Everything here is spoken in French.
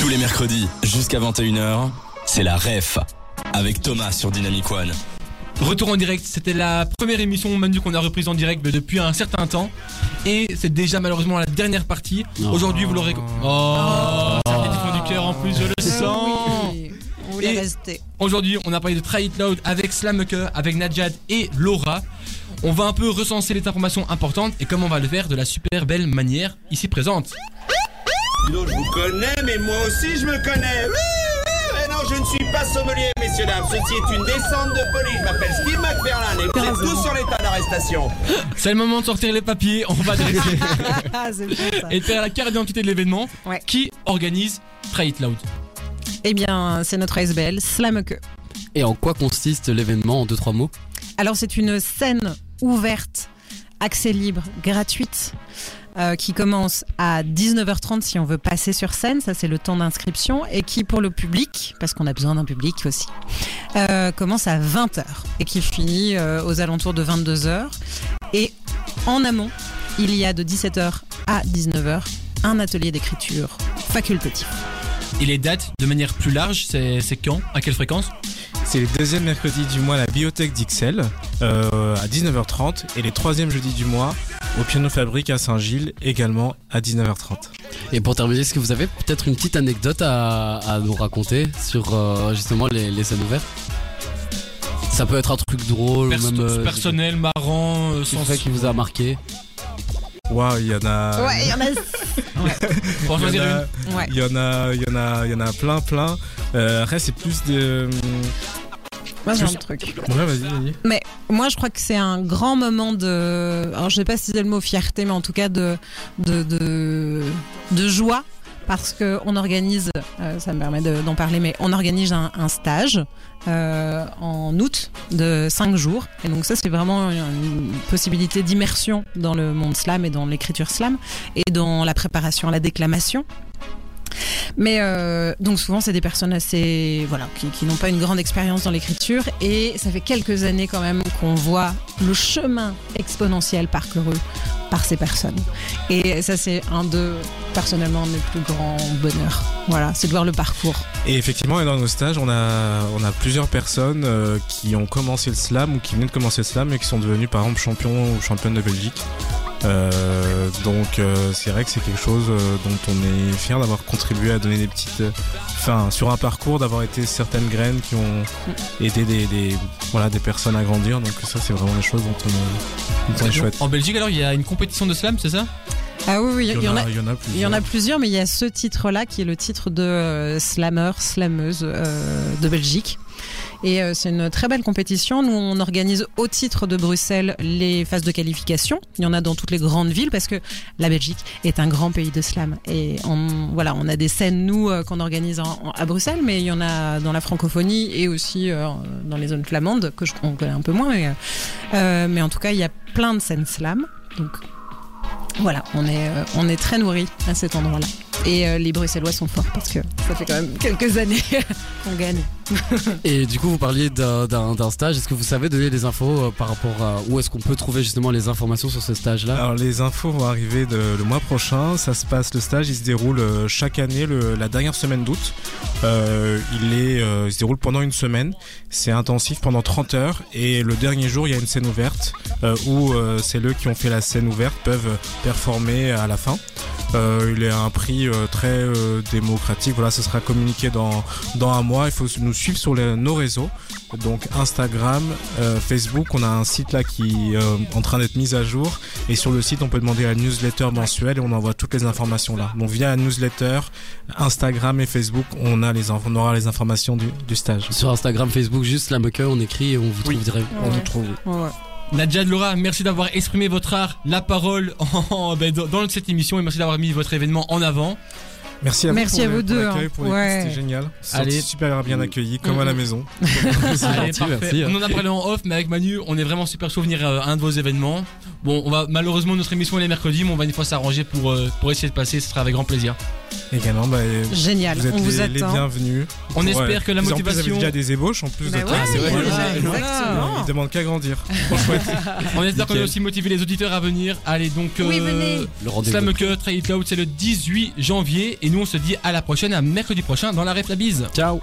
Tous les mercredis, jusqu'à 21h, c'est la REF avec Thomas sur Dynamic One. Retour en direct, c'était la première émission Manu qu'on a reprise en direct mais depuis un certain temps. Et c'est déjà malheureusement la dernière partie. Aujourd'hui, vous l'aurez. Oh, ça fait du fond du cœur en plus, je le sens. Oui. Aujourd'hui, on a parlé de Try It Loud avec Slamke, avec Najad et Laura. On va un peu recenser les informations importantes et comme on va le faire de la super belle manière ici présente. Dis donc, je vous connais, mais moi aussi je me connais. Mais non, je ne suis pas sommelier, messieurs, dames. Ceci est une descente de police. Je m'appelle Steve McFarlane et vous êtes tous sur l'état d'arrestation. C'est le moment de sortir les papiers, on va dresser Ah, c'est bon ça. et faire la carte d'identité de l'événement. Ouais. Qui organise Try It Loud Eh bien, c'est notre ASBL, Slamke. Et en quoi consiste l'événement en deux trois mots? Alors, c'est une scène ouverte, accès libre, gratuite. euh, qui commence à 19h30 si on veut passer sur scène, ça c'est le temps d'inscription, et qui pour le public, parce qu'on a besoin d'un public aussi, euh, commence à 20h et qui finit euh, aux alentours de 22h. Et en amont, il y a de 17h à 19h un atelier d'écriture facultatif. Et les dates de manière plus large, c'est quand? À quelle fréquence? C'est les deuxièmes mercredis du mois à la bibliothèque d'Ixelles euh, à 19h30 et les troisièmes jeudis du mois au Piano Fabrique à Saint-Gilles également à 19h30. Et pour terminer, est-ce que vous avez peut-être une petite anecdote à, à nous raconter sur euh, justement les, les scènes ouvertes? Ça peut être un truc drôle, Perso- même euh, Personnel, marrant, euh, un sans fait qui vous a marqué? Waouh, il y en a. Ouais, il y en a. Il y, choisir en une. a, Ouais. il y en a, il y en a, il y en a plein, plein. Euh, après, c'est plus de. Moi j'ai un truc. Ouais, vas-y, vas-y. Mais moi, je crois que c'est un grand moment de. Alors, je sais pas si c'est le mot fierté, mais en tout cas de de de, de joie. Parce qu'on organise, euh, ça me permet de- d'en parler, mais on organise un, un stage euh, en août de 5 jours. Et donc ça, c'est vraiment une possibilité d'immersion dans le monde slam et dans l'écriture slam et dans la préparation à la déclamation. Mais euh, donc souvent c'est des personnes assez voilà qui, n'ont pas une grande expérience dans l'écriture et ça fait quelques années quand même qu'on voit le chemin exponentiel parcouru par ces personnes. Et ça c'est un de personnellement mes plus grands bonheurs. Voilà, c'est de voir le parcours. Et effectivement, dans nos stages, on a, on a plusieurs personnes euh, qui ont commencé le slam ou qui venaient de commencer le slam et qui sont devenues par exemple champions ou championnes de Belgique. Euh, donc euh, c'est vrai que c'est quelque chose euh, dont on est fier d'avoir contribué à donner des petites, euh, enfin sur un parcours d'avoir été certaines graines qui ont aidé des, des voilà des personnes à grandir. Donc ça c'est vraiment des choses dont on est, dont on est chouette. En Belgique, alors, il y a une compétition de slam, c'est ça? Ah oui, oui, il y en a. il y en a Il y en a plusieurs. plusieurs, mais il y a ce titre-là qui est le titre de euh, slammer, slameuse euh, de Belgique. Et euh, c'est une très belle compétition. Nous, on organise au titre de Bruxelles les phases de qualification. Il y en a dans toutes les grandes villes parce que la Belgique est un grand pays de slam. Et voilà, on a des scènes, nous, euh, qu'on organise à Bruxelles, mais il y en a dans la francophonie et aussi euh, dans les zones flamandes, que je on connaît un peu moins. Mais, mais en tout cas, il y a plein de scènes slam. Donc voilà, on est, on est très nourris à cet endroit-là. Et euh, les Bruxellois sont forts parce que ça fait quand même quelques années qu'on gagne. Et du coup, vous parliez d'un- stage. Est-ce que vous savez donner des infos euh, par rapport à où est-ce qu'on peut trouver justement les informations sur ce stage-là? Alors les infos vont arriver de- le mois prochain. Ça se passe, le stage, il se déroule euh, chaque année, le- la dernière semaine d'août. Euh, il est, euh, il se déroule pendant une semaine. C'est intensif pendant 30 heures et le dernier jour, il y a une scène ouverte euh, où euh, c'est eux qui ont fait la scène ouverte peuvent performer à la fin. Euh, il est à un prix euh, très euh, démocratique. Voilà, ce sera communiqué dans dans un mois. Il faut nous suivre sur les- nos réseaux, donc Instagram, euh, Facebook. On a un site là qui est euh, en train d'être mis à jour. Et sur le site, on peut demander la newsletter mensuelle et on envoie toutes les informations là. Donc via la newsletter, Instagram et Facebook, on a les on aura les informations du, du stage. Sur Instagram, Facebook, juste la moqueur, on écrit et on vous trouve direct. On vous trouve. Nadia de Laura, merci d'avoir exprimé votre art, la parole en- ben, dans cette émission et merci d'avoir mis votre événement en avant. Merci à vous. Merci pour à le- vous pour deux, hein. pour l'écoute, Ouais. C'était génial. Allez. Super bien accueilli, comme à la Mhm. maison. Allez, gentil, parfait. merci. On en a parlé en off, mais avec Manu, on est vraiment super souvenir à un de vos événements. Bon, on va malheureusement notre émission est les mercredis, mais on va une fois s'arranger pour euh, pour essayer de passer. Ce sera avec grand plaisir. Également, bah, Génial, vous êtes on vous les, les attend. bienvenus. On Ouais. espère que la Vous, en plus, vous avez motivation. déjà des ébauches en plus Bah de ouais, toi. c'est vrai, voilà, voilà. exactement. Ils demandent qu'à grandir. On espère qu'on a aussi motivé les auditeurs à venir. Allez donc. Oui, euh, venez. Le rendez-vous. Slam Cut, Trade It Loud, c'est le 18 janvier. Et nous, on se dit à la prochaine, à mercredi prochain dans la Ref la bise. Ciao.